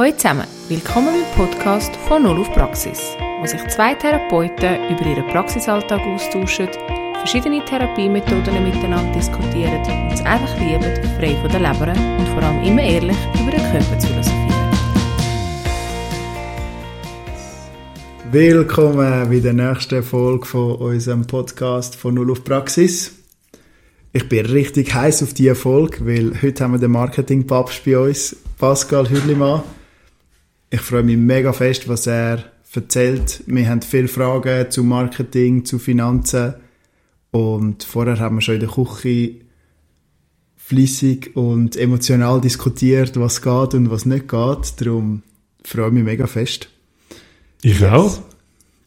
Hallo zusammen, willkommen beim Podcast von Null auf Praxis, wo sich zwei Therapeuten über ihren Praxisalltag austauschen, verschiedene Therapiemethoden miteinander diskutieren und es einfach lieben, frei von der Leber und vor allem immer ehrlich über den Körper zu philosophieren. Willkommen bei der nächsten Folge von unserem Podcast von Null auf Praxis. Ich bin richtig heiß auf diese Folge, weil heute haben wir den Marketing-Papst bei uns, Pascal Hürlimann. Ich freue mich mega fest, was er erzählt. Wir haben viele Fragen zu Marketing, zu Finanzen und vorher haben wir schon in der Küche fließig und emotional diskutiert, was geht und was nicht geht. Darum freue ich mich mega fest. Ich yes. auch.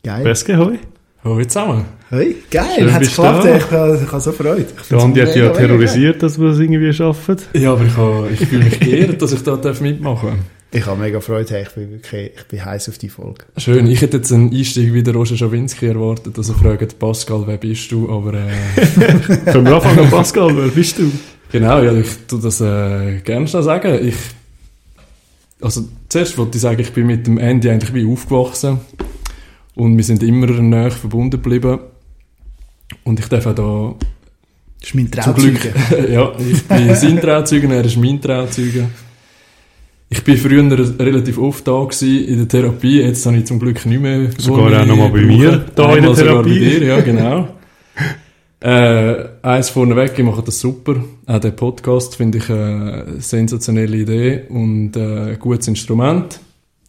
Geil. Beske, hoi. Hoi zusammen. Hey, geil, hat es geklappt? Ich, ich, ich habe so Freude. Der Andi hat ja terrorisiert, dass wir das irgendwie schaffen. Ja, aber ich, habe, ich fühle mich geehrt, dass ich da mitmachen darf. Ich habe mega Freude, ich bin wirklich, ich bin heiß auf die Folge. Schön, ich hätte jetzt einen Einstieg wie der Roger Schawinski erwartet, dass er fragt, Pascal, wer bist du, aber äh... Können wir anfangen, Pascal, wer bist du? Genau, ja, ich tu das äh, gerne schnell sagen. Ich, also zuerst wollte ich sagen, ich bin mit dem Andy eigentlich wie aufgewachsen und wir sind immer näher verbunden geblieben und ich darf auch da... Das ist mein Trauzeuge. ja, ich bin sein Trauzeuge, er ist mein Trauzeuge. Ich bin früher relativ oft da in der Therapie, jetzt habe ich zum Glück nicht mehr... Sogar auch nochmal bei mir da in der Therapie. Sogar bei dir, ja genau. äh, eins vorneweg, ich mache das super. Auch den Podcast finde ich eine sensationelle Idee und äh, ein gutes Instrument.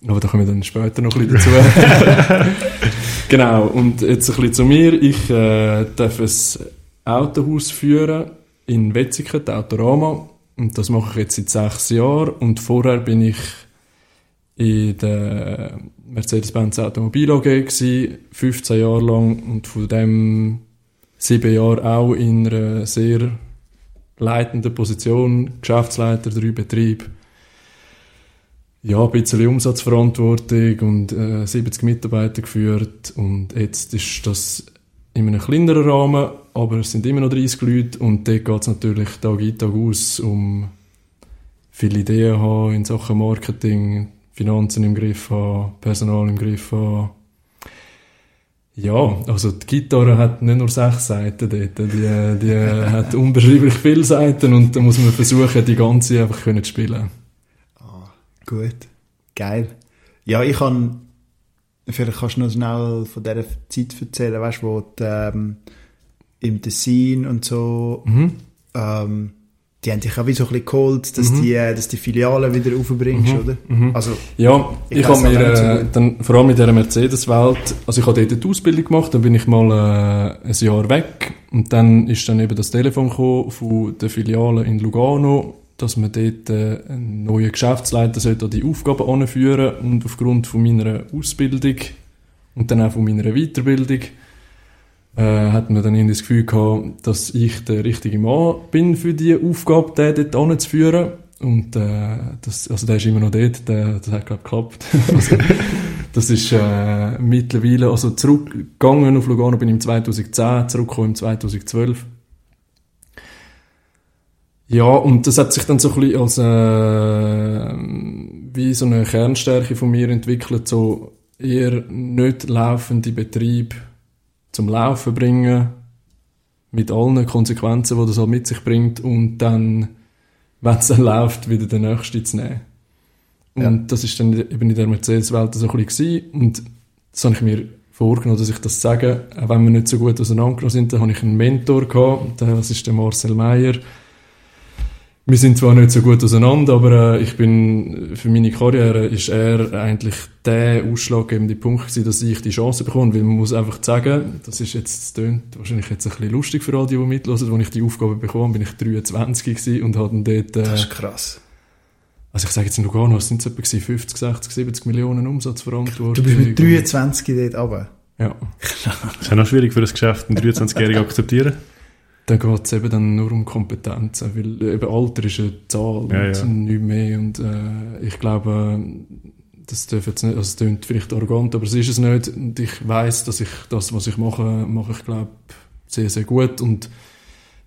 Aber da kommen wir dann später noch ein bisschen dazu. genau, und jetzt ein bisschen zu mir. Ich äh, darf ein Autohaus führen in Wetzikon, Autorama. Und das mache ich jetzt seit sechs Jahren. Und vorher bin ich in der Mercedes-Benz Automobil AG gewesen, 15 Jahre lang. Und von dem sieben Jahre auch in einer sehr leitenden Position, Geschäftsleiter, drei Betriebe ja, ein bisschen Umsatzverantwortung und äh, 70 Mitarbeiter geführt und jetzt ist das in einem kleineren Rahmen, aber es sind immer noch 30 Leute und dort geht es natürlich Tag ein, Tag aus um viele Ideen haben in Sachen Marketing, Finanzen im Griff haben, Personal im Griff haben. Ja, also die Gitarre hat nicht nur sechs Seiten dort, die, die hat unbeschreiblich viele Seiten und da muss man versuchen, die ganze einfach zu spielen. Gut, geil. Ja, ich kann, vielleicht kannst du noch schnell von dieser Zeit erzählen, weißt du, wo du ähm, im Tessin und so, mhm. ähm, die haben dich auch wie so ein bisschen geholt, dass, mhm. die, äh, dass die Filialen wieder aufbringst, mhm. oder? Mhm. Also, ja, ich, ich habe mir äh, dann, vor allem in dieser Mercedes-Welt, also ich habe dort die Ausbildung gemacht, dann bin ich mal äh, ein Jahr weg und dann ist dann eben das Telefon gekommen von der Filiale in Lugano dass man dort äh, einen neuen Geschäftsleiter sollte die Aufgaben anführen und aufgrund von meiner Ausbildung und dann auch von meiner Weiterbildung äh, hat man dann das Gefühl gehabt, dass ich der richtige Mann bin für die Aufgabe, den dort anzuführen. Und äh, das, also der ist immer noch dort, der, das hat glaube geklappt. also, das ist äh, mittlerweile, also zurückgegangen auf Lugano bin ich im 2010, zurückgekommen im 2012. Ja, und das hat sich dann so ein bisschen als äh, wie so eine Kernstärke von mir entwickelt, so eher nicht laufende Betrieb zum Laufen bringen, mit allen Konsequenzen, die das halt mit sich bringt, und dann, wenn es dann läuft, wieder den nächsten zu nehmen. Und ja. das ist dann eben in der Mercedes-Welt so ein bisschen und das habe ich mir vorgenommen, dass ich das sage, auch wenn wir nicht so gut auseinandergegangen sind, dann habe ich einen Mentor gehabt, das ist der Marcel Meyer, wir sind zwar nicht so gut auseinander, aber äh, ich bin, für meine Karriere ist er eigentlich der ausschlaggebende Punkt gewesen, dass ich die Chance bekomme, weil man muss einfach sagen, das ist jetzt, das tönt wahrscheinlich jetzt ein bisschen lustig für alle, die, die mitlosen, als ich die Aufgabe bekommen bin ich 23 gewesen und hatte dort... Äh, das ist krass. Also ich sage jetzt in Lugano, es sind es etwa 50, 60, 70 Millionen Umsatzverantwortung. Du bist mit 23 dort runter? Ja. Klar. ist ja noch schwierig für ein Geschäft, einen 23-Jährigen akzeptieren dann geht es eben dann nur um Kompetenzen, weil eben Alter ist eine Zahl ja, und ja. nicht mehr und äh, ich glaube, das darf jetzt nicht, also es klingt vielleicht arrogant, aber es ist es nicht und ich weiß, dass ich das, was ich mache, mache ich glaube sehr, sehr gut und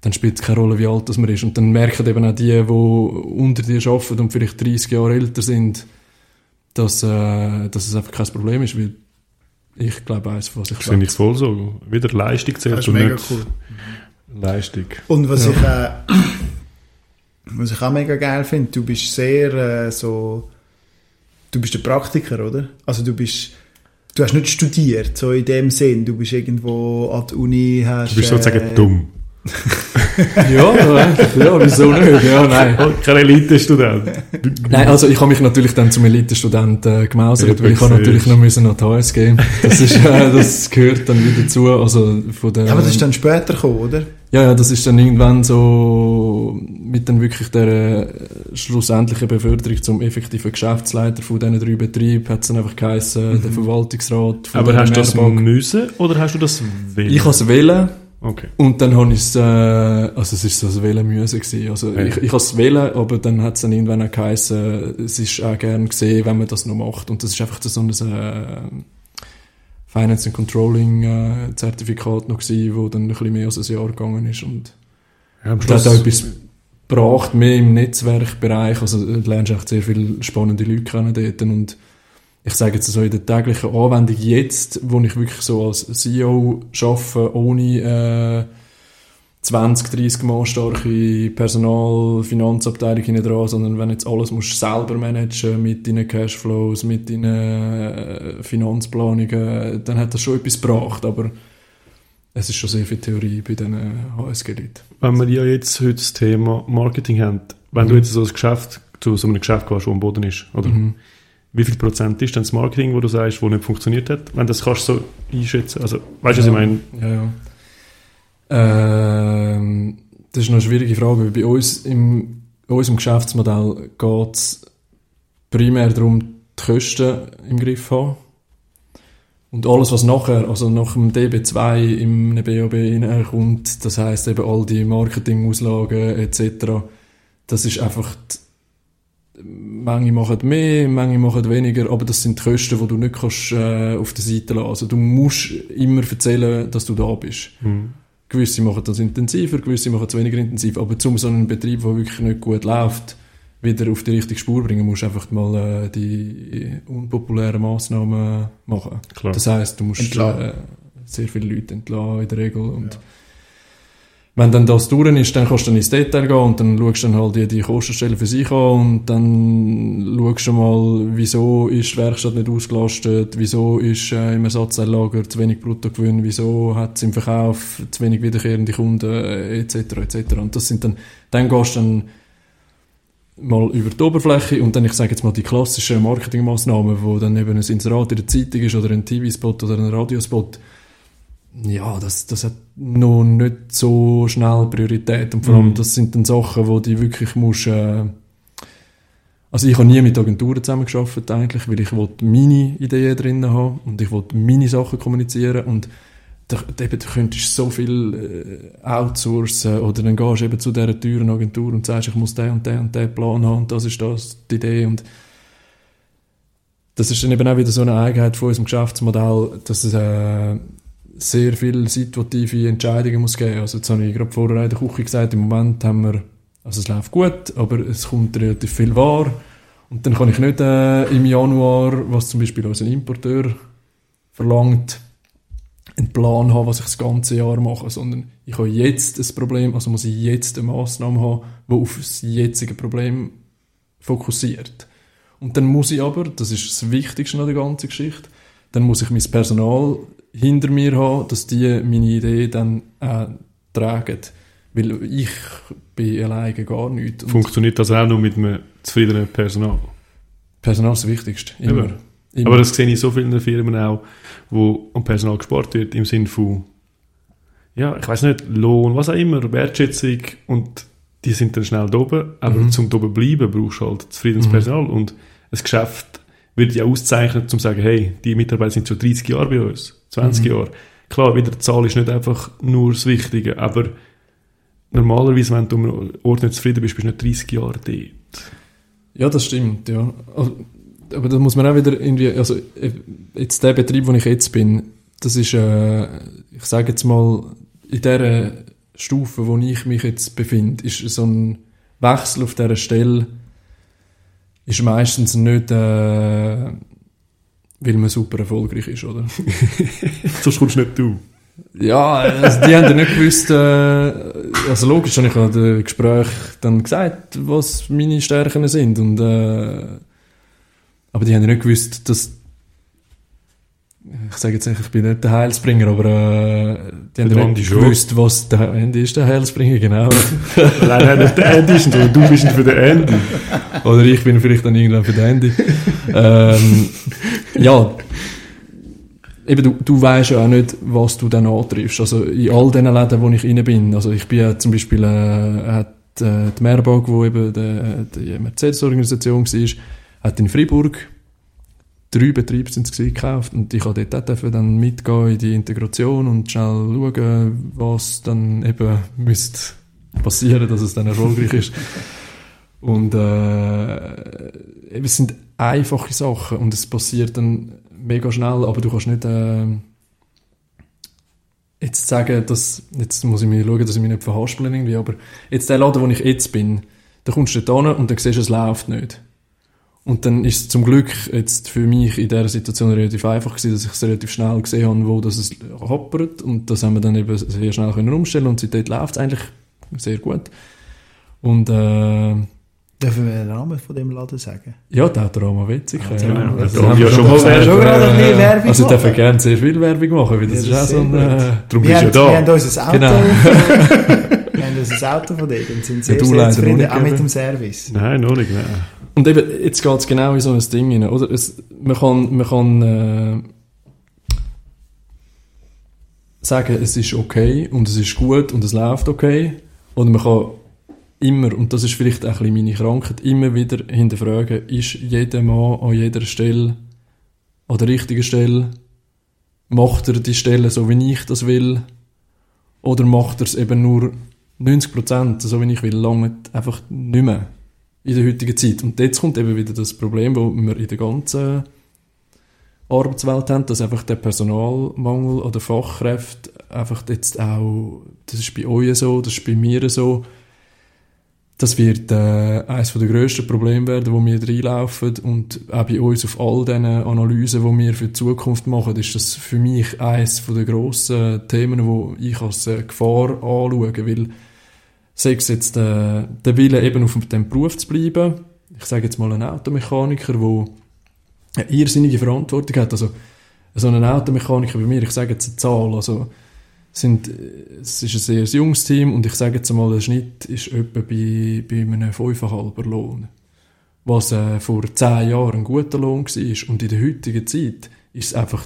dann spielt es keine Rolle, wie alt das man ist und dann merken eben auch die, die unter dir arbeiten und vielleicht 30 Jahre älter sind, dass, äh, dass es einfach kein Problem ist, weil ich glaube, eins, was ich Das finde ich voll so. Wieder Leistung zählt Das ist mega nicht cool. Leistung. Und was ich, äh, was ich auch mega geil finde, du bist sehr äh, so, du bist der Praktiker, oder? Also du bist, du hast nicht studiert, so in dem Sinn. Du bist irgendwo an der Uni, hast... Du bist sozusagen äh, dumm. Ja, eigentlich, ja, wieso nicht? Ja, nein. Kein Elite-Student. Nein, also ich habe mich natürlich dann zum Elitestudent äh, gemausert, weil ich habe natürlich noch müssen an die HSG. Das ist, äh, das gehört dann wieder zu, also von der... Ja, aber das ist dann später gekommen, oder? Ja, ja, das ist dann irgendwann so mit dann wirklich der äh, schlussendlichen Beförderung zum effektiven Geschäftsleiter von diesen drei Betrieben hat es dann einfach geheißen, der Verwaltungsrat von Aber hast du das Mehrbank. müssen oder hast du das wollen? Ich habe es wählen Okay. und dann habe ich es, äh, also es ist so ein Wählen müssen gewesen. Also Ja. ich, ich habe es wählen, aber dann hat es dann irgendwann auch geheißen, es ist auch gern gesehen, wenn man das noch macht. Und das ist einfach so ein äh, Finance and Controlling äh, Zertifikat noch gewesen, wo dann ein bisschen mehr als ein Jahr gegangen ist und Ja, am das hat Schluss, auch etwas gebracht, mehr im Netzwerkbereich. Also du lernst echt sehr viele spannende Leute kennen dort. Und ich sage jetzt so in der täglichen Anwendung jetzt, wo ich wirklich so als CEO arbeite, ohne äh, 20, 30 Mal starke Personal-, Finanzabteilung hinten dran, sondern wenn jetzt alles musst du selber managen mit deinen Cashflows, mit deinen äh, Finanzplanungen, dann hat das schon etwas gebracht, aber es ist schon sehr viel Theorie bei diesen HSG-Leuten. wenn wir ja jetzt heute das Thema Marketing haben, wenn du Mhm. jetzt so ein Geschäft, zu so einem Geschäft gehst, das am Boden ist, oder? Mhm. Wie viel Prozent ist denn das Marketing, wo du sagst, wo nicht funktioniert hat? Wenn das kannst du so einschätzen. Also, weißt du, was ich meine? Ja, ja. Ähm, das ist eine schwierige Frage, weil bei uns im unserem Geschäftsmodell geht es primär darum, die Kosten im Griff zu haben. Und alles, was nachher, also nach dem DB2 im BOB hineinkommt, das heisst eben all die Marketingauslagen etc., das ist einfach, die, manche machen mehr, manche machen weniger, aber das sind die Kosten, die du nicht kannst, äh, auf der Seite lassen Also du musst immer erzählen, dass du da bist. Mhm. Gewisse machen das intensiver, gewisse machen es weniger intensiv. Aber zum so einen Betrieb, der wirklich nicht gut läuft, wieder auf die richtige Spur bringen, musst du einfach mal äh, die unpopulären Massnahmen machen. Klar. Das heisst, du musst äh, sehr viele Leute entlassen in der Regel. Und wenn dann das durch ist, dann kannst du dann ins Detail gehen und dann schaust du dann halt die, die Kostenstellen für sich an und dann schaust du mal, wieso ist die Werkstatt nicht ausgelastet, wieso ist äh, im Ersatzteillager zu wenig Bruttogewinn, wieso hat es im Verkauf zu wenig wiederkehrende Kunden, äh, etc. etc. Und das sind dann, dann gehst du dann mal über die Oberfläche und dann, ich sage jetzt mal, die klassischen Marketingmaßnahmen, wo dann eben ein Inserat in der Zeitung ist oder ein TV-Spot oder ein Radiospot, ja, das, das hat noch nicht so schnell Priorität. Und vor allem, Mhm. das sind dann Sachen, wo die wirklich musst, äh, also ich habe nie mit Agenturen zusammengearbeitet eigentlich, weil ich wollte meine Ideen drin haben und ich wollte meine Sachen kommunizieren. Und da eben, du könntest so viel äh, outsourcen oder dann gehst du eben zu dieser teuren Agentur und sagst, ich muss den und den und den Plan haben und das ist das, die Idee. Und das ist dann eben auch wieder so eine Eigenheit von unserem Geschäftsmodell, dass es äh, sehr viele situative Entscheidungen muss geben. Also jetzt habe ich gerade vorher in der Küche gesagt, im Moment haben wir, also es läuft gut, aber es kommt relativ viel wahr und dann kann ich nicht äh, im Januar, was zum Beispiel unser Importeur verlangt, einen Plan haben, was ich das ganze Jahr mache, sondern ich habe jetzt ein Problem, also muss ich jetzt eine Massnahme haben, die auf das jetzige Problem fokussiert. Und dann muss ich aber, das ist das Wichtigste an der ganzen Geschichte, dann muss ich mein Personal hinter mir haben, dass die meine Idee dann äh, tragen. Weil ich bin alleine gar nicht. Und Funktioniert das auch nur mit einem zufriedenen Personal? Personal ist das Wichtigste. Immer. Eben. Immer. Aber das sehe ich in so vielen Firmen auch, wo am Personal gespart wird, im Sinne von, ja, ich weiß nicht, Lohn, was auch immer, Wertschätzung und die sind dann schnell da oben, aber Mhm. zum da oben bleiben brauchst du halt zufriedenes Mhm. Personal und ein Geschäft wird ja auszeichnen, um zu sagen, hey, die Mitarbeiter sind schon 30 Jahre bei uns, 20 Mhm. Jahre. Klar, wieder die Zahl ist nicht einfach nur das Wichtige, aber normalerweise, wenn du um einen Ort nicht zufrieden bist, bist du nicht 30 Jahre dort. Ja, das stimmt, ja. Also, Aber da muss man auch wieder irgendwie, also äh, jetzt der Betrieb, wo ich jetzt bin, das ist, äh, ich sage jetzt mal, in der Stufe, wo ich mich jetzt befinde, ist so ein Wechsel auf dieser Stelle ist meistens nicht, äh, weil man super erfolgreich ist, oder? Sonst kommst nicht du. Ja, also die haben ja nicht gewusst, äh, also logisch habe ich an dem Gespräch dann gesagt, was meine Stärken sind und äh, aber die haben ja nicht gewusst, dass ich sage jetzt nicht, ich bin nicht der Heilsbringer, aber äh, die haben ja gewusst, was der Andy ist, der Heilsbringer, genau. Nein, nein, nicht der Andy ist, sondern du bist für den Andy. Oder ich bin vielleicht dann irgendwann für den Andy. ähm, ja, eben du, du weißt ja auch nicht, was du dann antriffst. Also in all den Läden, wo ich rein bin, also ich bin ja zum Beispiel, äh, hat äh, die Mehrburg, wo eben der, die Mercedes-Organisation war, hat in Freiburg drei Betriebe sind es gekauft und ich habe dort auch dann mitgehen in die Integration und schnell schauen, was dann eben müsste passieren, dass es dann erfolgreich ist. Und äh, es sind einfache Sachen und es passiert dann mega schnell, aber du kannst nicht äh, jetzt sagen, dass, jetzt muss ich mir schauen, dass ich mich nicht verhaspel irgendwie, aber jetzt der Laden, wo ich jetzt bin, da kommst du dort hin und dann siehst du, es läuft nicht. Und dann ist es zum Glück jetzt für mich in dieser Situation relativ einfach gewesen, dass ich es relativ schnell gesehen habe, wo das es hoppert und das haben wir dann eben sehr schnell können umstellen und seitdem läuft es eigentlich sehr gut. Und äh, Dürfen wir den Namen von dem Laden sagen? ja, der hat der Roma Witzig. Ah, äh, genau. das Da haben wir schon mal gesagt. schon gerade ein bisschen Äh, Werbung Also ich darf gerne sehr viel Werbung machen, weil das, Ja, ist das auch ist so ein... Äh, Darum wir, bist haben, du ja wir haben da. unser Auto, Genau. wir haben unser Auto von denen und sind sehr, Ja, du sehr zufrieden, nicht, auch mit dem Service. Nein, noch nicht, nein. Und eben, jetzt geht es genau in so ein Ding rein, oder? Es, man kann, man kann äh, sagen, es ist okay und es ist gut und es läuft okay. Oder man kann immer, und das ist vielleicht auch ein bisschen meine Krankheit, immer wieder hinterfragen, ist jeder Mann an jeder Stelle an der richtigen Stelle? Macht er die Stelle so, wie ich das will? Oder macht er es eben nur 90%, so wie ich will, lange einfach nicht mehr? In der heutigen Zeit. Und jetzt kommt eben wieder das Problem, wo wir in der ganzen Arbeitswelt haben, dass einfach der Personalmangel oder Fachkräfte einfach jetzt auch, das ist bei euch so, das ist bei mir so, das wird äh, eines der grössten Probleme werden, wo wir reinlaufen und auch bei uns auf all diesen Analysen, die wir für die Zukunft machen, ist das für mich eines der grossen Themen, wo ich als äh, Gefahr anschaue, weil sei es jetzt äh, der Wille, eben auf dem Beruf zu bleiben. Ich sage jetzt mal einen Automechaniker, der eine irrsinnige Verantwortung hat. Also, so ein Automechaniker bei mir, ich sage jetzt eine Zahl, also, sind, es ist ein sehr junges Team und ich sage jetzt mal, der Schnitt ist etwa bei, bei einem 5,5er Lohn. Was äh, vor 10 Jahren ein guter Lohn war. Und in der heutigen Zeit ist es einfach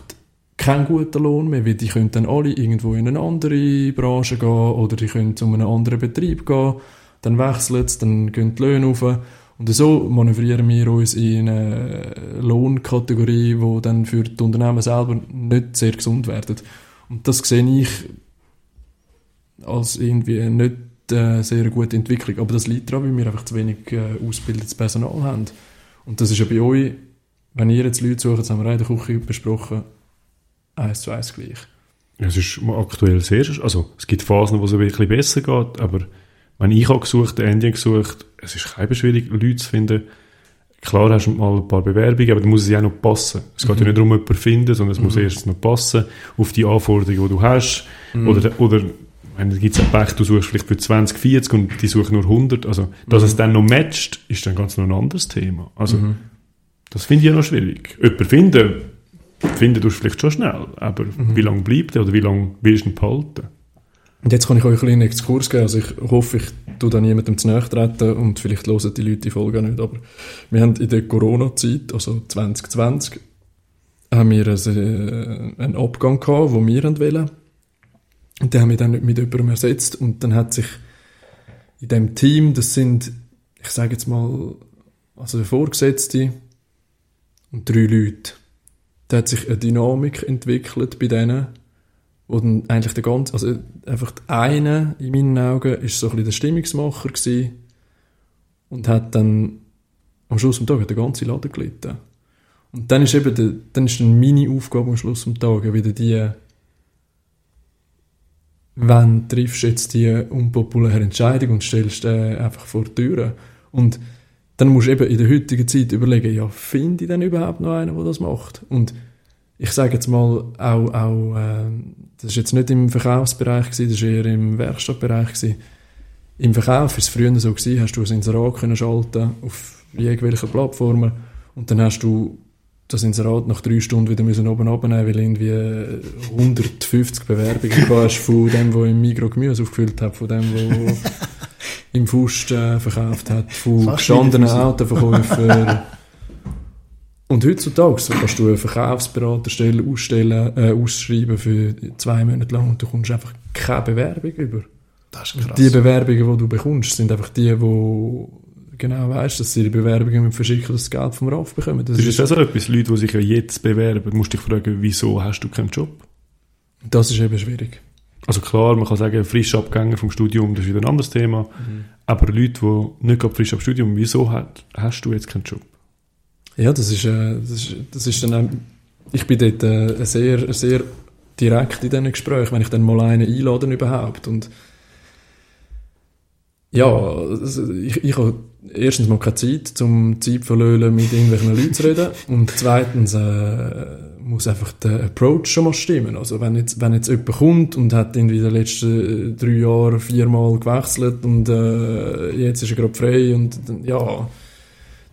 kein guter Lohn mehr, weil die können dann alle irgendwo in eine andere Branche gehen oder die können zu einem anderen Betrieb gehen, dann wechseln sie, dann gehen die Löhne rauf. Und so manövrieren wir uns in eine Lohnkategorie, die dann für die Unternehmen selber nicht sehr gesund werden. Und das sehe ich als irgendwie nicht äh, sehr gute Entwicklung. Aber das liegt daran, weil wir einfach zu wenig äh, ausgebildetes Personal haben. Und das ist ja bei euch, wenn ihr jetzt Leute sucht, das haben wir auch in der Küche besprochen, eins zu eins gleich. Es ist aktuell sehr, also es gibt Phasen, wo es ein bisschen besser geht, aber wenn ich habe gesucht, hat gesucht, es ist kein schwierig, Leute zu finden. Klar hast du mal ein paar Bewerbungen, aber dann muss es ja auch noch passen. Es geht ja nicht darum, jemanden zu finden, sondern es muss erst noch passen auf die Anforderungen, die du hast. Oder, oder wenn da gibt es Pech, du suchst vielleicht für 20, 40 und die suchen nur 100. Also, dass es dann noch matcht, ist dann ganz noch ein anderes Thema. Also, das finde ich ja noch schwierig. Jemanden finden, finden tust du vielleicht schon schnell, aber wie lange bleibt er oder wie lange willst du ihn behalten? Und jetzt kann ich euch einen kleinen Exkurs geben. Also ich hoffe, ich tue da niemandem zu nahe treten und vielleicht hören die Leute die Folge auch nicht. Aber wir haben in der Corona-Zeit, also 2020, haben wir einen, einen Abgang gehabt, den wir wollen. Und den haben wir dann nicht mit jemandem ersetzt. Und dann hat sich in dem Team, das sind, ich sage jetzt mal, also der Vorgesetzte und drei Leute, da hat sich eine Dynamik entwickelt bei denen, dann eigentlich der ganze, also einfach eine in meinen Augen ist so ein der Stimmungsmacher gewesen und hat dann am Schluss vom Tag hat der ganze Laden gelitten. Und dann ist eben der, dann ist dann meine Aufgabe am Schluss vom Tag wieder die, wann triffst jetzt die unpopuläre Entscheidung und stellst äh, einfach vor die Türe. Und dann musst du eben in der heutigen Zeit überlegen, ja, finde ich denn überhaupt noch einen, der das macht? Und ich sage jetzt mal, auch, auch äh, das ist jetzt nicht im Verkaufsbereich gewesen, das ist eher im Werkstattbereich gewesen. Im Verkauf ist es früher so gewesen, hast du ein Inserat können schalten auf irgendwelchen Plattformen und dann hast du das Inserat nach drei Stunden wieder müssen oben abnehmen, weil irgendwie 150 Bewerbungen hast von dem, der im Migro Gemüse aufgefüllt hat, von dem, der im Fust äh, verkauft hat, von Fast gestandenen. Autoverkäufern. Und heutzutage so kannst du eine Verkaufsberaterstelle ausstellen, äh, ausschreiben für zwei Monate lang und du kommst einfach keine Bewerbung über. Das ist krass. Die Bewerbungen, die du bekommst, sind einfach die, die genau weißt, dass sie die Bewerbungen mit verschicken, das Geld vom RAF bekommen. Das, Das ist auch so etwas, Leute, die sich ja jetzt bewerben, musst dich fragen, wieso hast du keinen Job? das ist eben schwierig. Also klar, man kann sagen, frisch Abgänger vom Studium, das ist wieder ein anderes Thema. Mhm. Aber Leute, die nicht gerade frisch ab Studium, wieso hat, hast du jetzt keinen Job? Ja, das ist, äh, das ist, das ist dann auch, ich bin dort äh, sehr, sehr direkt in diesen Gesprächen, wenn ich dann mal einen einlade überhaupt und ja, ich, ich habe erstens mal keine Zeit, zum Zeit verlöhlen mit irgendwelchen Leuten zu reden und zweitens äh, muss einfach der Approach schon mal stimmen. Also wenn jetzt, wenn jetzt jemand kommt und hat irgendwie in den letzten äh, drei Jahren viermal gewechselt und äh, jetzt ist er gerade frei und ja,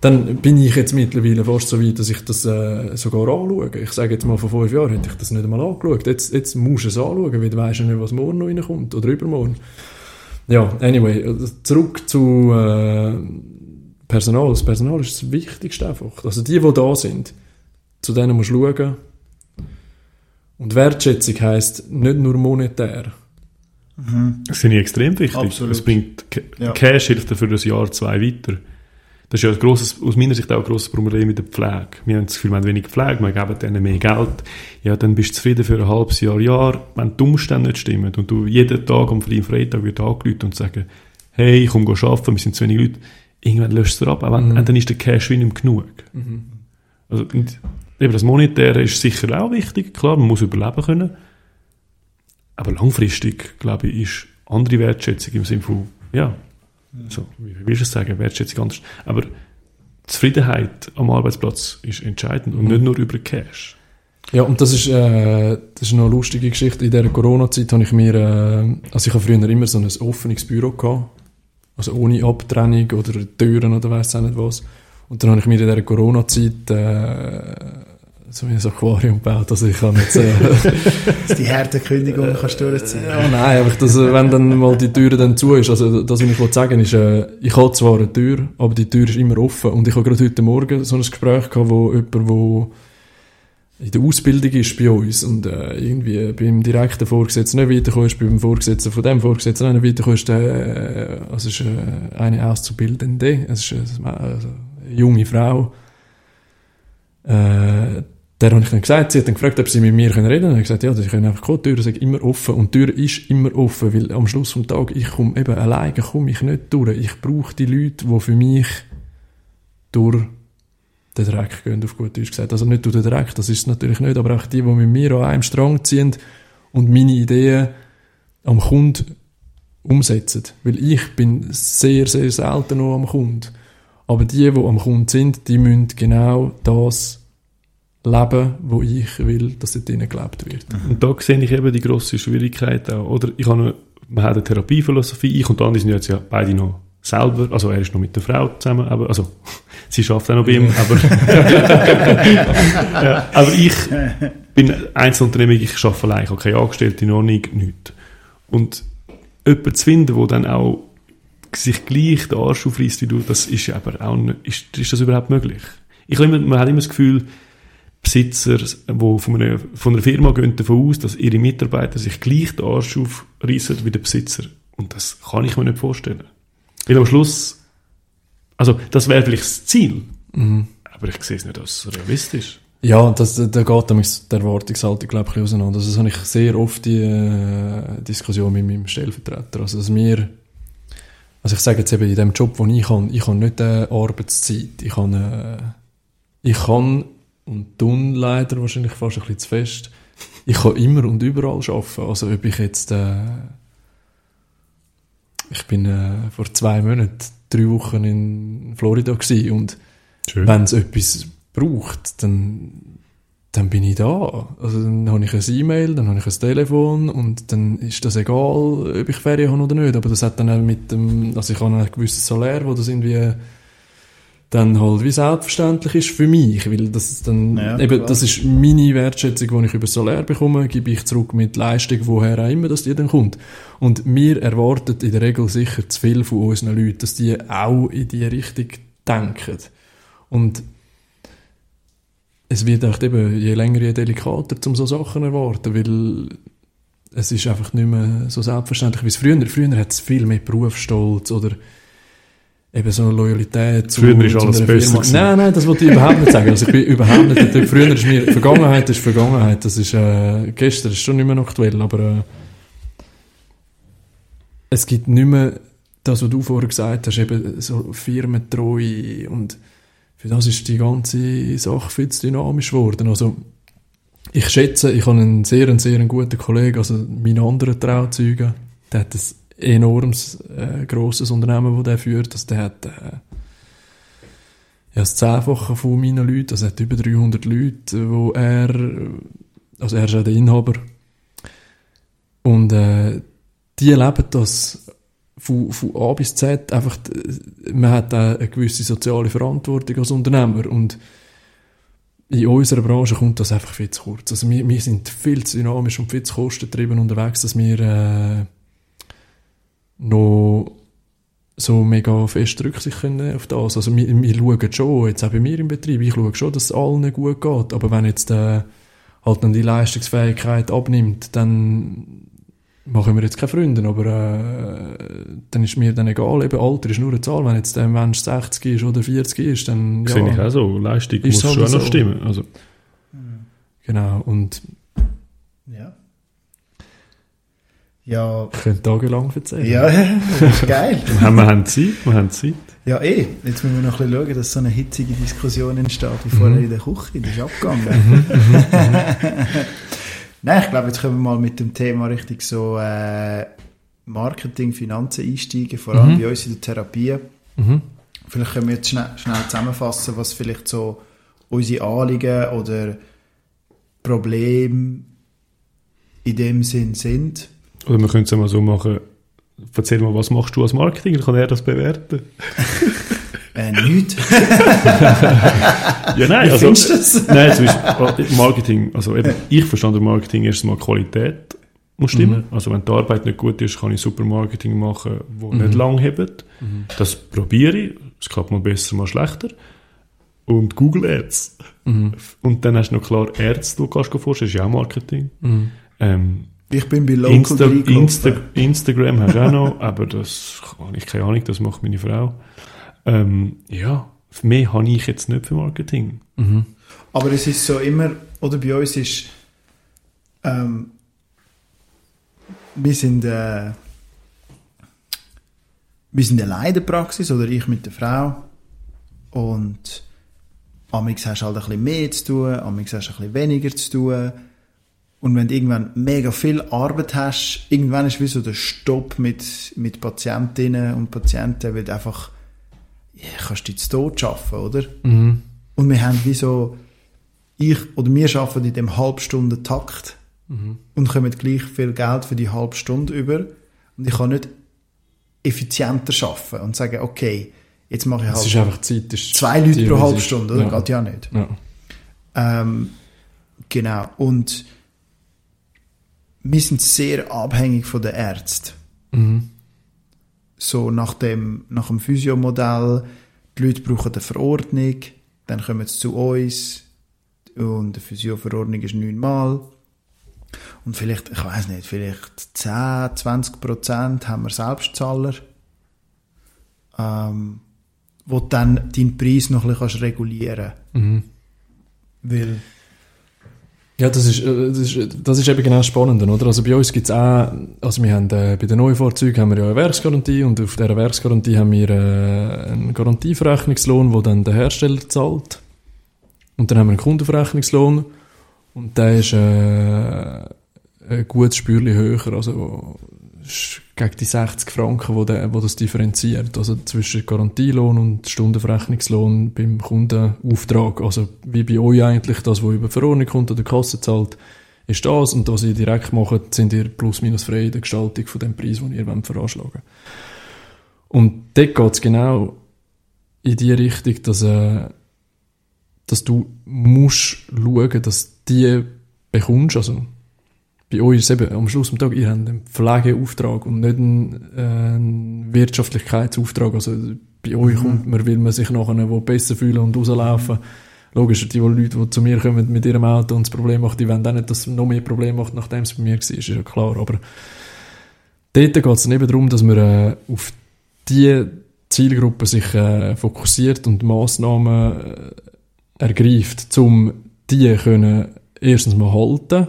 dann bin ich jetzt mittlerweile fast so weit, dass ich das äh, sogar anschaue. Ich sage jetzt mal, vor fünf Jahren hätte ich das nicht einmal angeschaut. Jetzt, jetzt musst du es anschauen, weil du weisst ja nicht, was morgen noch reinkommt oder übermorgen. Ja, anyway, zurück zu äh, Personal. Das Personal ist das Wichtigste einfach. Also die, die da sind, zu denen musst du schauen. Und Wertschätzung heisst nicht nur monetär. Das finde ich extrem wichtig. Absolut. Es bringt, Ja. Cash hilft dir für ein Jahr, zwei weiter. Das ist ja ein grosses, aus meiner Sicht auch ein grosses Problem mit der Pflege. Wir haben das Gefühl, wir haben wenig Pflege, wir geben denen mehr Geld. Ja, dann bist du zufrieden für ein halbes Jahr, Jahr. Wenn die Umstände nicht stimmen und du jeden Tag am freien Freitag wird angerufen und sagen, hey, ich komme arbeiten, wir sind zu wenig Leute, irgendwann löscht es ab, wenn, Mhm. dann ist der Cash wie nicht genug. Also, und eben das Monetäre ist sicher auch wichtig, klar, man muss überleben können. Aber langfristig, glaube ich, ist andere Wertschätzung im Sinne von, ja, so, wie willst du es sagen, Wertschätzung anders. Aber Zufriedenheit am Arbeitsplatz ist entscheidend und nicht nur über Cash. Ja, und das ist, äh, das ist noch eine lustige Geschichte. In dieser Corona-Zeit habe ich mir, äh, also ich habe früher immer so ein offenes Büro gehabt. Also ohne Abtrennung oder Türen oder weiss auch nicht was. Und dann habe ich mir in dieser Corona-Zeit, äh, ein Aquarium gebaut. Also ich habe jetzt, äh, die harte Kündigung kannst du durchziehen. ja, nein, einfach, dass, äh, wenn dann mal die Tür dann zu ist, also das, was ich wollte sagen ist, äh, ich habe zwar eine Tür, aber die Tür ist immer offen. Und ich habe gerade heute Morgen so ein Gespräch gehabt, wo jemand, wo in der Ausbildung ist bei uns und äh, irgendwie beim direkten Vorgesetzten nicht weitergekommen ist, beim Vorgesetzten von dem Vorgesetzten nicht der, äh, also ist äh, eine Auszubildende, es ist eine, also eine junge Frau, äh, der habe ich dann gesagt, sie hat dann gefragt, ob sie mit mir reden können. Ich habe gesagt, ja, sie können einfach kommen, die Tür ist immer offen. Und die Tür ist immer offen, weil am Schluss vom Tag, ich komme eben alleine, komme ich nicht durch. Ich brauche die Leute, die für mich durch den Dreck gehen, auf gut Deutsch gesagt. Also nicht durch den Dreck, das ist es natürlich nicht, aber auch die, die mit mir an einem Strang ziehen und meine Ideen am Kunden umsetzen. Weil ich bin sehr, sehr selten noch am Kunden. Aber die, die am Kunden sind, die müssen genau das leben, wo ich will, dass dort drinnen gelebt wird. Und da sehe ich eben die grosse Schwierigkeit auch. Oder ich habe eine, man hat eine Therapiephilosophie, ich und Andi sind jetzt ja beide noch selber, also er ist noch mit der Frau zusammen, aber, also sie schafft auch noch bei ihm, aber, ja, aber ich bin Einzelunternehmung, ich arbeite allein, ich habe keine Angestellte, noch nicht, nichts. Und jemanden zu finden, der dann auch sich gleich den Arsch aufreißt wie du, das ist ja aber auch nicht, ist, ist das überhaupt möglich? Ich habe immer, man hat immer das Gefühl, Besitzer, die von einer, von einer Firma gehen davon aus, dass ihre Mitarbeiter sich gleich den Arsch aufreißen wie der Besitzer. Und das kann ich mir nicht vorstellen. Weil am Schluss, also das wäre vielleicht das Ziel, aber ich sehe es nicht als realistisch. Ja, das, da geht nämlich die Erwartungshaltung, glaube ich, auseinander. Also das habe ich sehr oft die äh, Diskussion mit meinem Stellvertreter. Also, dass wir, also ich sage jetzt eben in dem Job, den ich habe, ich habe nicht eine Arbeitszeit. Ich habe, äh, ich kann und tun leider wahrscheinlich fast ein bisschen zu fest. Ich kann immer und überall arbeiten. Also ob ich jetzt, äh, ich bin äh, vor zwei Monaten drei Wochen in Florida gewesen und wenn es etwas braucht, dann, dann bin ich da. Also dann habe ich ein E-Mail, dann habe ich ein Telefon und dann ist das egal, ob ich Ferien habe oder nicht. Aber das hat dann auch mit dem, also ich habe ein gewisses Salär, wo das irgendwie dann halt wie selbstverständlich ist für mich, weil das ist dann, Ja, eben, klar. das ist meine Wertschätzung, die ich über das Salär bekomme, gebe ich zurück mit Leistung, woher auch immer, dass die dann kommt. Und wir erwarten in der Regel sicher zu viel von unseren Leuten, dass die auch in die Richtung denken. Und es wird echt eben je länger, je delikater, um so Sachen erwarten, weil es ist einfach nicht mehr so selbstverständlich wie es früher. Früher hat es viel mehr Berufsstolz oder eben so eine Loyalität zu, Früher ist zu alles besser. Nein, nein, das wollte ich überhaupt nicht sagen. Also ich bin überhaupt nicht, dort- früher ist mir, Vergangenheit ist Vergangenheit, das ist, äh, gestern ist schon nicht mehr aktuell, aber äh, es gibt nicht mehr das, was du vorher gesagt hast, eben so Firmentreue und für das ist die ganze Sache viel zu dynamisch geworden. Also ich schätze, ich habe einen sehr, einen sehr guten Kollegen, also mein anderer Trauzeuge, der hat ein enormes, äh, grosses Unternehmen, das der führt. Also der hat äh, ja, das Zehnfache von meinen Leuten, also er hat über 300 Leute, wo er, also er ist auch der Inhaber. Und äh, die leben das von, von A bis Z, einfach, äh, man hat auch eine gewisse soziale Verantwortung als Unternehmer und in unserer Branche kommt das einfach viel zu kurz. Also wir, wir sind viel zu dynamisch und viel zu kostentrieben unterwegs, dass wir äh, noch so mega fest Rücksicht können auf das. Also wir, wir schauen schon, jetzt auch bei mir im Betrieb, ich schaue schon, dass es allen gut geht, aber wenn jetzt äh, halt dann die Leistungsfähigkeit abnimmt, dann machen wir jetzt keine Freunde, aber äh, dann ist mir dann egal, eben Alter ist nur eine Zahl, wenn jetzt der Mensch 60 ist oder 40 ist, dann ja. Sehe ich auch so. Leistung Ist muss halt schon noch stimmen. Also, Genau, und Ja. Ja, ich könnte tagelang erzählen. ja, das ist geil. wir haben, wir Zeit, wir haben Zeit. Ja, eh. Jetzt müssen wir noch ein bisschen schauen, dass so eine hitzige Diskussion entsteht, wie vorher in der Küche. Das ist abgegangen. Nein, ich glaube, jetzt können wir mal mit dem Thema richtig so äh, Marketing, Finanzen einsteigen, vor allem Mhm. bei uns in der Therapie. Mhm. Vielleicht können wir jetzt schnell, schnell zusammenfassen, was vielleicht so unsere Anliegen oder Probleme in dem Sinn sind. Oder wir können es mal so machen, erzähl mal, was machst du als Marketing, dann kann er das bewerten. Äh, nichts. Ja, nein, Wie also, findest du das? nein, zum Beispiel, äh, Marketing, also eben, ich verstand unter Marketing erst mal Qualität muss stimmen. Also wenn die Arbeit nicht gut ist, kann ich super Marketing machen, wo nicht lang hebt. Das probiere ich. Es klappt mal besser, mal schlechter. Und Google Ads. Mhm. Und dann hast du noch klar Ärzte, die du kannst vorstellen, ist ja auch Marketing. Mhm. Ähm, Ich bin bei Local Insta. Insta Instagram hast du auch noch, aber das habe ich keine Ahnung, das macht meine Frau. Ähm, ja, mehr habe ich jetzt nicht für Marketing. Mhm. Aber es ist so immer, oder bei uns ist, ähm, wir sind, äh, wir sind allein in der Praxis, oder ich mit der Frau. Und amix hast du halt ein bisschen mehr zu tun, amix hast du ein bisschen weniger zu tun. Und wenn du irgendwann mega viel Arbeit hast, irgendwann ist wie so der Stopp mit, mit Patientinnen und Patienten, weil du einfach, ja, kannst du zu Tod schaffen, oder? Mhm. Und wir haben wie so, ich oder wir arbeiten in dem Halbstunden-Takt Mhm. und kommen gleich viel Geld für die halbe Stunde über. Und ich kann nicht effizienter arbeiten und sagen, okay, jetzt mache ich Es halt ist einfach Zeit. Ist zwei Leute pro was halbe ist. Stunde, oder? Ja. Geht ja nicht. Ja. Ähm, genau. Und wir sind sehr abhängig von den Ärzten. Mhm. so nach dem, nach dem Physiomodell, die Leute brauchen eine Verordnung, dann kommen sie zu uns und die Physioverordnung ist neunmal. Und vielleicht, ich weiß nicht, vielleicht 10, 20 Prozent haben wir Selbstzahler, ähm, wo dann deinen Preis noch ein bisschen kannst regulieren Mhm. Weil, Ja, das ist, äh, das ist, das ist eben genau das Spannende, oder? Also bei uns gibt's auch, also wir haben, äh, bei den Neufahrzeugen haben wir ja eine Werksgarantie und auf dieser Werksgarantie haben wir äh, einen Garantieverrechnungslohn, den dann der Hersteller zahlt. Und dann haben wir einen Kundenverrechnungslohn und der ist äh, ein gutes Spürchen höher, also ist gegen die 60 Franken, wo, der, wo das differenziert. Also zwischen Garantielohn und Stundenverrechnungslohn beim Kundenauftrag. Also wie bei euch eigentlich, das, was über Verordnung kommt oder Kasse zahlt, ist das. Und was ihr direkt macht, sind ihr plus minus frei in der Gestaltung von dem Preis, den ihr wollt veranschlagen Und dort geht es genau in die Richtung, dass, äh, dass du musst schauen, dass die bekommst, also bei euch ist eben am Schluss des Tages, ihr habt einen Pflegeauftrag und nicht einen, äh, einen Wirtschaftlichkeitsauftrag. Also bei euch Mhm. kommt man, will man sich nachher wo besser fühlen und rauslaufen. Logisch, die Leute, die zu mir kommen mit ihrem Auto und das Problem machen, die wollen auch nicht, dass es noch mehr Probleme macht, nachdem es bei mir war, ist ja klar. Aber dort geht es eben darum, dass man äh, auf die Zielgruppe sich äh, fokussiert und Massnahmen äh, ergreift, um die können erstens mal halten,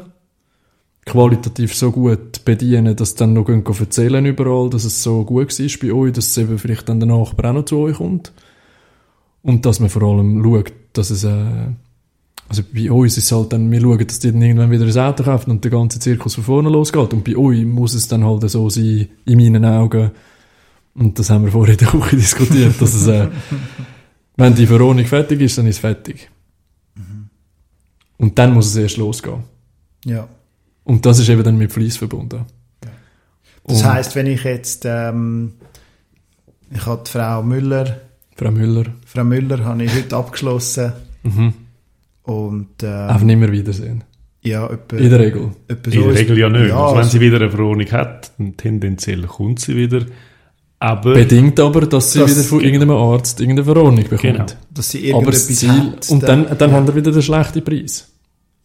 qualitativ so gut bedienen, dass dann noch gehen erzählen überall, dass es so gut war bei euch, dass es eben vielleicht dann der Nachbar auch noch zu euch kommt. Und dass man vor allem schaut, dass es, äh, also bei uns ist es halt dann, wir schauen, dass die dann irgendwann wieder ein Auto kaufen und der ganze Zirkus von vorne losgeht. Und bei euch muss es dann halt so sein, in meinen Augen, und das haben wir vorher in der Küche diskutiert, dass es, äh, wenn die Verordnung fertig ist, dann ist es fertig. Und dann muss es erst losgehen. Ja. Und das ist eben dann mit Fleiss verbunden. Das heisst, wenn ich jetzt, ähm, ich habe die Frau Müller, Frau Müller, Frau Müller habe ich heute abgeschlossen mhm. und einfach ähm, nicht mehr wiedersehen. ja, etwa, In der Regel. etwa In der ist- Regel ja nicht. Ja, also wenn also- sie wieder eine Verordnung hat, dann tendenziell kommt sie wieder. Aber Bedingt aber, dass sie Das- wieder von irgendeinem Arzt irgendeine Verordnung bekommt. Genau. dass sie Aber irgendetwas das Ziel, hat, und dann, dann haben wir wieder den schlechten Preis.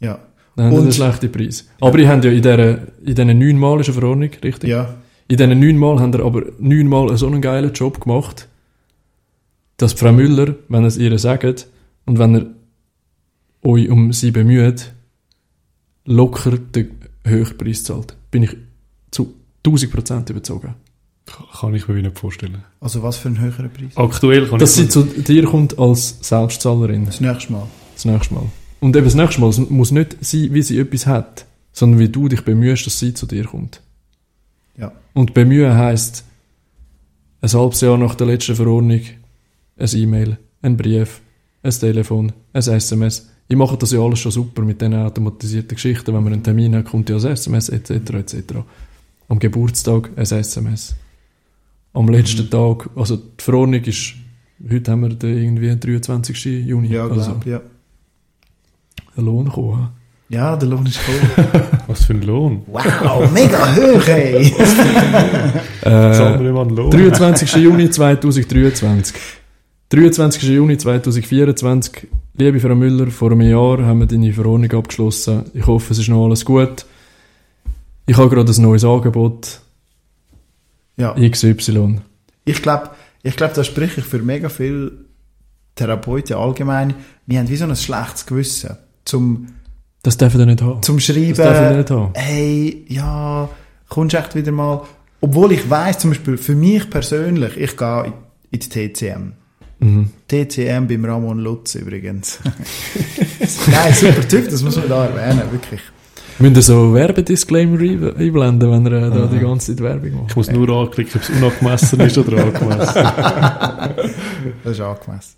ja, Dann haben wir Und- den schlechten Preis. Aber ihr habt ja in dieser, in diesen neun Mal ist eine Verordnung, richtig? ja, In diesen neun Mal haben ihr aber neun Mal so einen geilen Job gemacht, dass Frau Müller, wenn ihr es ihr sagt, und wenn ihr euch um sie bemüht, locker den Höchstpreis zahlt. Bin ich zu 1000% überzogen. kann ich mir nicht vorstellen. also was für ein höherer Preis? Aktuell kann Dass ich sie zu dir kommt als Selbstzahlerin. Das nächste Mal. Das nächste Mal. Und eben das nächste Mal, es muss nicht sein, wie sie etwas hat, sondern wie du dich bemühst, dass sie zu dir kommt. Ja. Und bemühen heisst, ein halbes Jahr nach der letzten Verordnung, ein E-Mail, ein Brief, ein Telefon, ein SMS. Ich mache das ja alles schon super mit diesen automatisierten Geschichten. Wenn man einen Termin hat, kommt ja ein SMS, etc., etc. Am Geburtstag ein SMS. Am letzten Tag, also die Verordnung ist, heute haben wir den irgendwie den 23. Juni. Ja, also, glaub, ja. Der Lohn gekommen. Ja, der Lohn ist voll. Was für ein Lohn? wow, mega hoch, ey. Äh, wir immer einen Lohn? 23. Juni 2023. 23. Juni 2024. Liebe Frau Müller, vor einem Jahr haben wir deine Verordnung abgeschlossen. Ich hoffe, es ist noch alles gut. Ich habe gerade ein neues Angebot. Ja, XY. ich glaube, ich glaub, da spreche ich für mega viele Therapeuten allgemein. Wir haben wie so ein schlechtes Gewissen. Zum, Das dürfen wir nicht haben. zum Das dürfen wir Schreiben, nicht haben. hey, ja, kommst du echt wieder mal. Obwohl ich weiß, zum Beispiel für mich persönlich, ich gehe in, die TCM. Mhm. TCM beim Ramon Lutz übrigens. Nein, super Typ, das muss man da erwähnen, wirklich. Müsst ihr so Werbedisclaimer ein- einblenden, wenn ihr äh, da die ganze Zeit Werbung macht? Ich muss nur anklicken, ob es unangemessen ist oder angemessen. Das ist angemessen.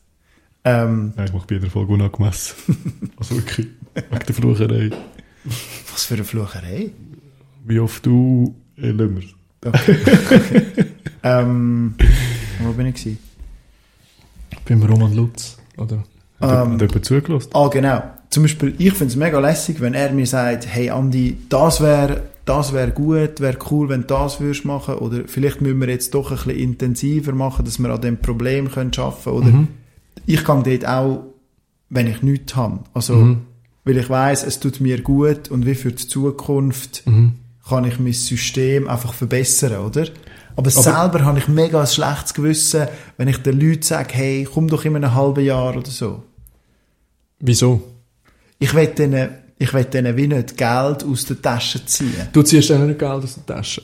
Ähm, Nein, ich mache bei jeder Folge unangemessen. Also wirklich, wegen der Flucherei. was für eine Flucherei. Wie oft du, äh, lassen wir's. Okay. ähm, wo bin ich gewesen? Beim Roman Lutz, oder? Hat Ähm, hat jemand zugelassen? Ah, genau. Zum Beispiel, ich finde es mega lässig, wenn er mir sagt, hey Andi, das wäre das wär gut, wäre cool, wenn du das würdest machen, oder vielleicht müssen wir jetzt doch ein bisschen intensiver machen, dass wir an dem Problem können schaffen oder Mhm. Ich kann dort auch, wenn ich nichts habe, also, Mhm. weil ich weiß, es tut mir gut und wie für die Zukunft Mhm. kann ich mein System einfach verbessern, oder? Aber, Aber- selber habe ich mega ein schlechtes Gewissen, wenn ich den Leuten sage, hey, komm doch in einem halben Jahr oder so. Wieso? Ich will denen, ich will denen wie nicht Geld aus der Tasche ziehen. Du ziehst denen nicht Geld aus der Tasche.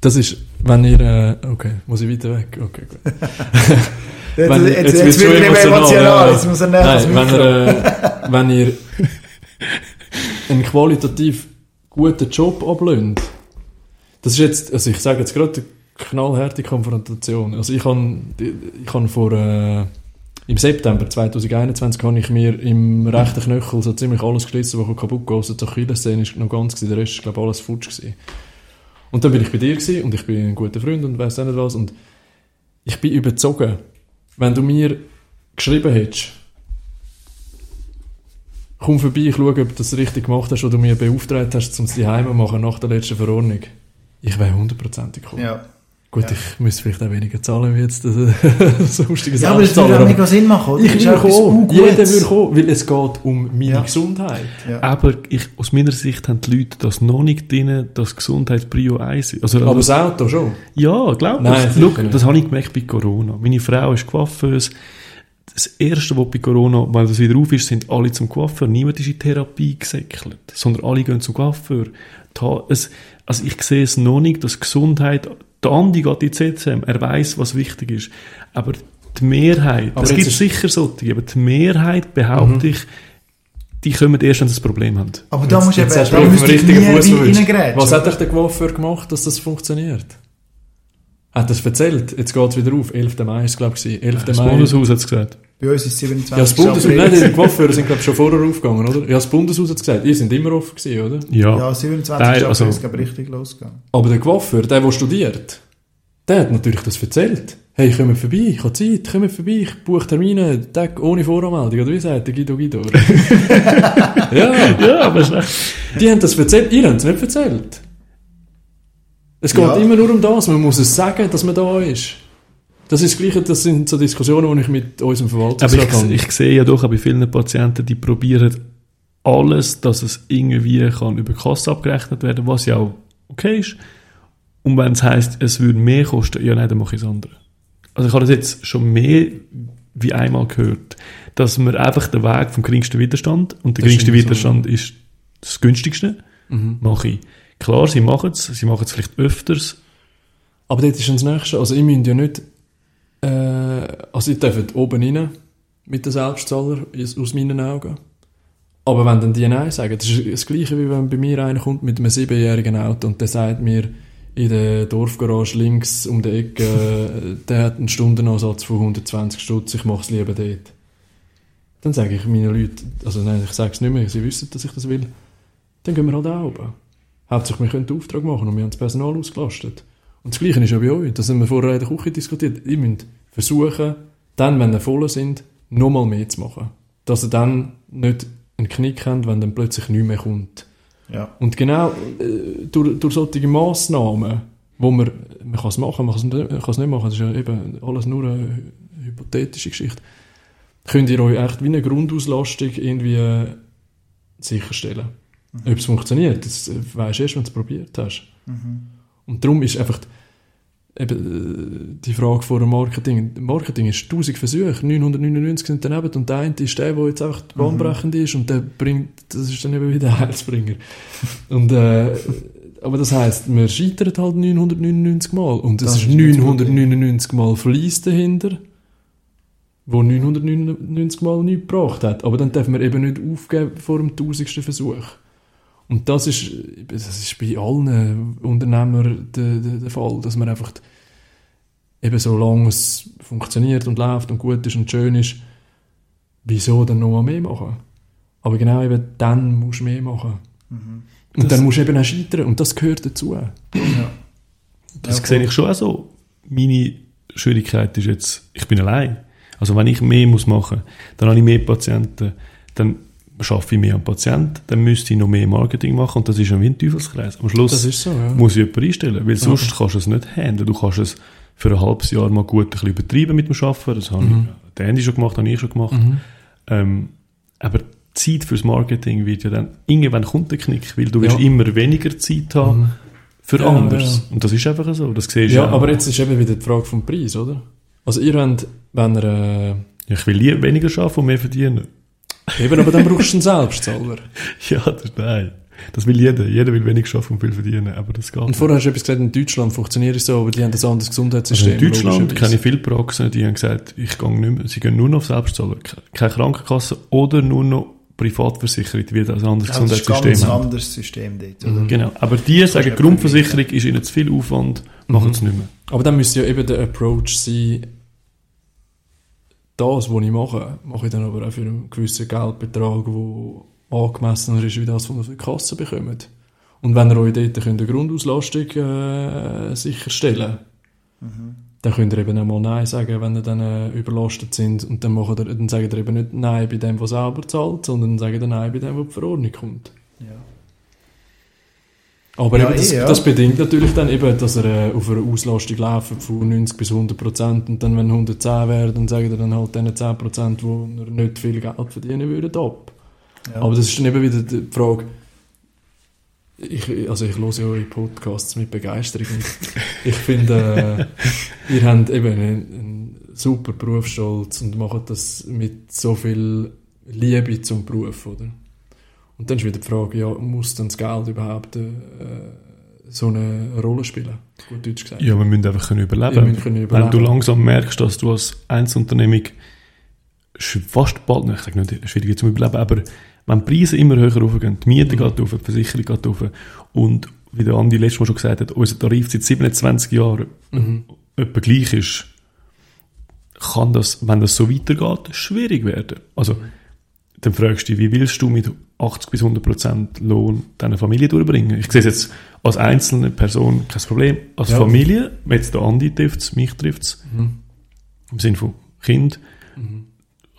Das ist, wenn ihr, äh, okay, muss ich weiter weg? Okay, gut. Jetzt, Wenn- jetzt, jetzt jetzt, wird er immer emotional, ja. jetzt muss er näher ans Nein, wenn ihr, äh, wenn ihr einen qualitativ guten Job ablöhnt, Das ist jetzt, also ich sage jetzt gerade eine knallharte Konfrontation. Also ich habe ich vor, äh, im September 2021 habe ich mir im rechten Knöchel so ziemlich alles geschlissen, was kaputt geht. Also die Achillessehne ist noch ganz gewesen, der Rest ist glaube ich alles futsch gewesen. Und dann bin ich bei dir gewesen, und ich bin ein guter Freund und weiss auch nicht was und ich bin überzogen. Wenn du mir geschrieben hättest, komm vorbei, ich schaue, ob du das richtig gemacht hast, oder du mir beauftragt hast, um es daheim zu machen nach der letzten Verordnung. Ich wäre hundertprozentig gekommen. Ja. Gut, Ja. ich müsste vielleicht auch weniger zahlen, wie jetzt das sonstige Ja, aber das würde auch mega Sinn machen, oder? Ich würde kommen. Jeder würde kommen, weil es geht um meine Ja. Gesundheit. Ja. Aber ich, aus meiner Sicht haben die Leute das noch nicht drin, dass Gesundheit Prio 1 ist. Also, Aber das Auto schon. Ja, glaub Nein, ich. nicht. das habe ich gemerkt bei Corona. Meine Frau ist Coiffeuse. Das Erste, was bei Corona, wenn das wieder auf ist, sind alle zum Coiffeur. Niemand ist in Therapie gesäckelt, sondern alle gehen zum Coiffeur. Es, also ich sehe es noch nicht, dass Gesundheit, der Andi geht in die ZSM, er weiß, was wichtig ist. Aber die Mehrheit, Aber es gibt ist- sicher solche, aber die Mehrheit, behaupte ich, die kommen erst, wenn sie ein Problem haben. Aber da musst du eben, du da den ich richtigen Fuß. Was hat euch der Coiffeur gemacht, dass das funktioniert? Hat es erzählt? Jetzt geht es wieder auf. 11. Mai ist es, glaube ich. 11. Das Mai. Bundeshaus hat es gesagt. Bei uns ist es 27. Ja, das Bundeshaus, nein, die Coiffeure sind, glaube ich, schon vorher aufgegangen, oder? Ja, das Bundeshaus hat es gesagt. Ihr sind immer offen gewesen, oder? Ja. Ja, 27. Nein, April also- ist es glaube ich, richtig losgegangen. Aber der Coiffeur, der, der studiert, der hat natürlich das erzählt. Hey, kommt vorbei, ich habe Zeit, kommt vorbei, ich buche Termine, Tag ohne Voranmeldung, oder wie sagt der Guido Guido? ja, ja, aber es ist echt- die haben das erzählt, ihr habt es nicht erzählt. Es geht Ja. immer nur um das, man muss es sagen, dass man da ist. Das ist das Gleiche, das sind so Diskussionen, die ich mit unserem Aber Verwaltungsrat habe. ich, ich sehe ja doch bei vielen Patienten, die probieren alles, dass es irgendwie kann über Kasse abgerechnet werden, was ja auch okay ist. Und wenn es heisst, es würde mehr kosten, ja nein, dann mache ich es andere. Also ich habe das jetzt schon mehr wie einmal gehört, dass man einfach den Weg vom geringsten Widerstand, und der Das geringste immer so, Widerstand ist das günstigste, Mhm. mache ich. Klar, sie machen es, sie machen es vielleicht öfters, Aber dort ist schon das Nächste. Also, ich müsst ja nicht, äh, also, ihr dürft oben rein mit den Selbstzahler, aus meinen Augen. Aber wenn dann die Nein sagen, das ist das Gleiche, wie wenn bei mir einer kommt mit einem siebenjährigen Auto und der sagt mir in der Dorfgarage links um die Ecke, äh, der hat einen Stundenansatz von 120 Stutz, ich mache es lieber dort. Dann sage ich meinen Leuten, also nein, ich sage es nicht mehr, sie wissen, dass ich das will, dann gehen wir halt auch oben. Hauptsache, wir können den Auftrag machen und wir haben das Personal ausgelastet. Und das Gleiche ist ja bei euch. Das haben wir vorher in der Küche diskutiert. Ihr müsst versuchen, dann, wenn ihr voll sind, nochmal mehr zu machen. Dass ihr dann nicht einen Knick habt, wenn dann plötzlich nichts mehr kommt. Ja. Und genau äh, durch, durch solche Massnahmen, wo man, man kann es machen, man kann es nicht, machen, das ist ja eben alles nur eine hypothetische Geschichte, könnt ihr euch echt wie eine Grundauslastung irgendwie äh, sicherstellen. Ob es funktioniert, das äh, weisst du erst, wenn du es probiert hast. Und darum ist einfach die, eben, äh, die Frage vor dem Marketing. Marketing ist 1000 Versuche, 999 sind daneben und der eine ist der, der jetzt einfach bahnbrechend ist und der bringt, das ist dann eben wieder der Heilsbringer. und, äh, aber das heisst, man scheitert halt 999 Mal und es ist ist nicht gut. 999 Mal Fleiss dahinter, wo 999 Mal nichts gebracht hat. Aber dann darf man eben nicht aufgeben vor dem tausendsten Versuch. Und das ist, das ist bei allen Unternehmern der, der, der Fall, dass man einfach eben solange es funktioniert und läuft und gut ist und schön ist, wieso dann noch mal mehr machen? Aber genau eben dann musst du mehr machen. Und dann musst du eben auch scheitern und das gehört dazu. ja. Das Ja, sehe ich schon auch so. Meine Schwierigkeit ist jetzt, ich bin allein. Also wenn ich mehr muss machen, dann habe ich mehr Patienten, dann schaffe ich mehr am Patienten, dann müsste ich noch mehr Marketing machen und das ist ein Teufelskreis. Am Schluss Das ist so, ja. muss ich jemanden einstellen, weil sonst kannst du es nicht handeln. Du kannst es für ein halbes Jahr mal gut ein bisschen übertreiben mit dem Arbeiten, das habe Mhm. ich, der Andy schon gemacht, habe ich schon gemacht. Mhm. Ähm, aber Zeit fürs Marketing wird ja dann, irgendwann kommt der Knick, weil du wirst Ja. immer weniger Zeit haben Mhm. für Ja, anderes. ja. Und das ist einfach so, das siehst Ja, auch. aber jetzt ist eben wieder die Frage vom Preis, oder? Also ihr habt, wenn ihr, äh, Ich will lieber weniger arbeiten und mehr verdienen. Eben, aber dann brauchst du einen Selbstzahler. Ja, das, nein. Das will jeder. Jeder will wenig arbeiten und viel verdienen, aber das geht Und vorher hast du etwas gesagt, in Deutschland funktioniert es so, aber die haben ein anderes Also Gesundheitssystem. in Deutschland kenne ich viele Praxen, die haben gesagt, ich gehe nicht mehr, sie gehen nur noch auf Selbstzahler. Ke- Keine Krankenkasse oder nur noch privat versichert wird ein anderes Ja, das ist ein Gesundheitssystem ganz anderes System dort. Oder? Genau. Aber die sagen, Grundversicherung ist ihnen zu viel Aufwand, machen es nicht mehr. Aber dann müsste ja eben der Approach sein, das, was ich mache, mache ich dann aber auch für einen gewissen Geldbetrag, der angemessener ist, wie das, was ihr für die Kasse bekommt. Und wenn ihr euch dort könnt eine Grundauslastung äh, sicherstellen dann könnt ihr eben auch mal Nein sagen, wenn ihr dann äh, überlastet sind. Und dann, macht ihr, dann sagt ihr eben nicht Nein bei dem, der selber zahlt, sondern dann sagt ihr Nein bei dem, der die Verordnung kommt. Ja. Aber Ja, das, eh, ja. das bedingt natürlich dann eben, dass er äh, auf einer Auslastung laufen von 90 bis 100 Prozent und dann, wenn 110 wäre, dann sagt er dann halt diesen 10 Prozent, die er nicht viel Geld verdienen würden, ab. Ja. Aber das ist dann eben wieder die Frage, ich, also ich höre ja eure Podcasts mit Begeisterung und ich finde, äh, ihr habt eben einen, einen super Berufsstolz und macht das mit so viel Liebe zum Beruf, oder? Und dann ist wieder die Frage, ja, muss dann das Geld überhaupt äh, so eine Rolle spielen? Gut Deutsch gesagt. Ja, wir müssen einfach können überleben. Wir müssen können überleben. Wenn du langsam merkst, dass du als Einzelunternehmung fast bald, ich sage nicht schwieriger zum Überleben, aber wenn die Preise immer höher raufgehen, die Miete geht rauf, die Versicherung geht rauf und wie der Andi letztes Mal schon gesagt hat, unser Tarif seit 27 Jahren Mhm. etwa gleich ist, kann das, wenn das so weitergeht, schwierig werden. Also, dann fragst du dich, wie willst du mit 80 bis 100 Prozent Lohn deine Familie durchbringen? Ich sehe es jetzt als einzelne Person kein Problem. Als Ja. Familie, wenn jetzt der Andi trifft mich trifft Mhm. im Sinne von Kind, Mhm.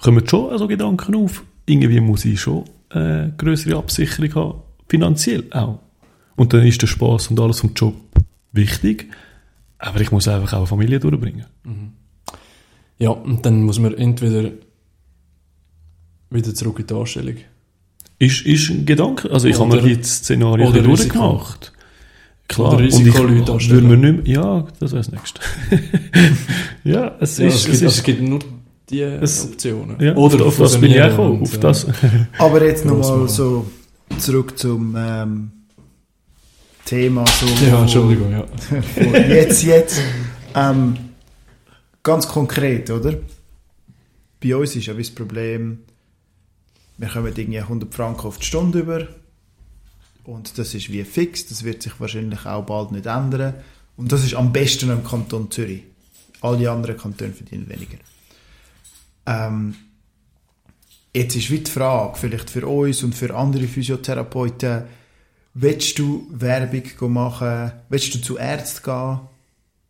kommen schon also Gedanken auf. Irgendwie muss ich schon äh, größere Absicherung haben, finanziell auch. Und dann ist der Spaß und alles vom Job wichtig, aber ich muss einfach auch eine Familie durchbringen. Ja, und dann muss man entweder wieder zurück in die Darstellung. Ist, ist ein Gedanke. Also ich habe Oder- mir die Szenarien durchgemacht. Klar, Oder und ich Risikoleute anstellen. würde mir nicht mehr, ja, das wäre das Nächste. ja, es Ja, ist, es, es gibt, es ist, gibt nur die Es- Optionen. ja, Oder auf das bin ich auch und, auf das. Aber jetzt nochmal so zurück zum ähm, Thema. So Ja, Entschuldigung, ja. jetzt, jetzt. Ähm, ganz konkret, oder? Bei uns ist ja wie das Problem, wir kommen irgendwie 100 Franken auf die Stunde über und das ist wie fix, das wird sich wahrscheinlich auch bald nicht ändern und das ist am besten im Kanton Zürich. Alle anderen Kantone verdienen weniger. Ähm, jetzt ist wie die Frage, vielleicht für uns und für andere Physiotherapeuten, willst du Werbung machen, willst du zu Ärzten gehen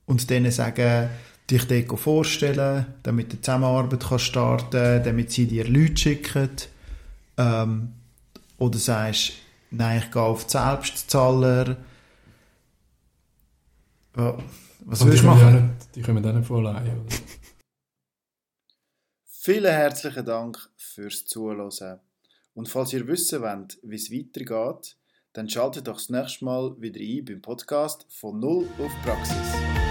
und denen sagen, dich dort vorstellen, damit die Zusammenarbeit kann starten damit sie dir Leute schicken. Ähm, oder sagst, nein, ich gehe auf die Selbstzahler. Ja, Was Und die würdest du machen? nicht- Die kommen dann nicht. Oder? Vielen herzlichen Dank fürs Zuhören. Und falls ihr wissen wollt, wie es weitergeht, dann schaltet doch das nächste Mal wieder ein beim Podcast von Null auf Praxis.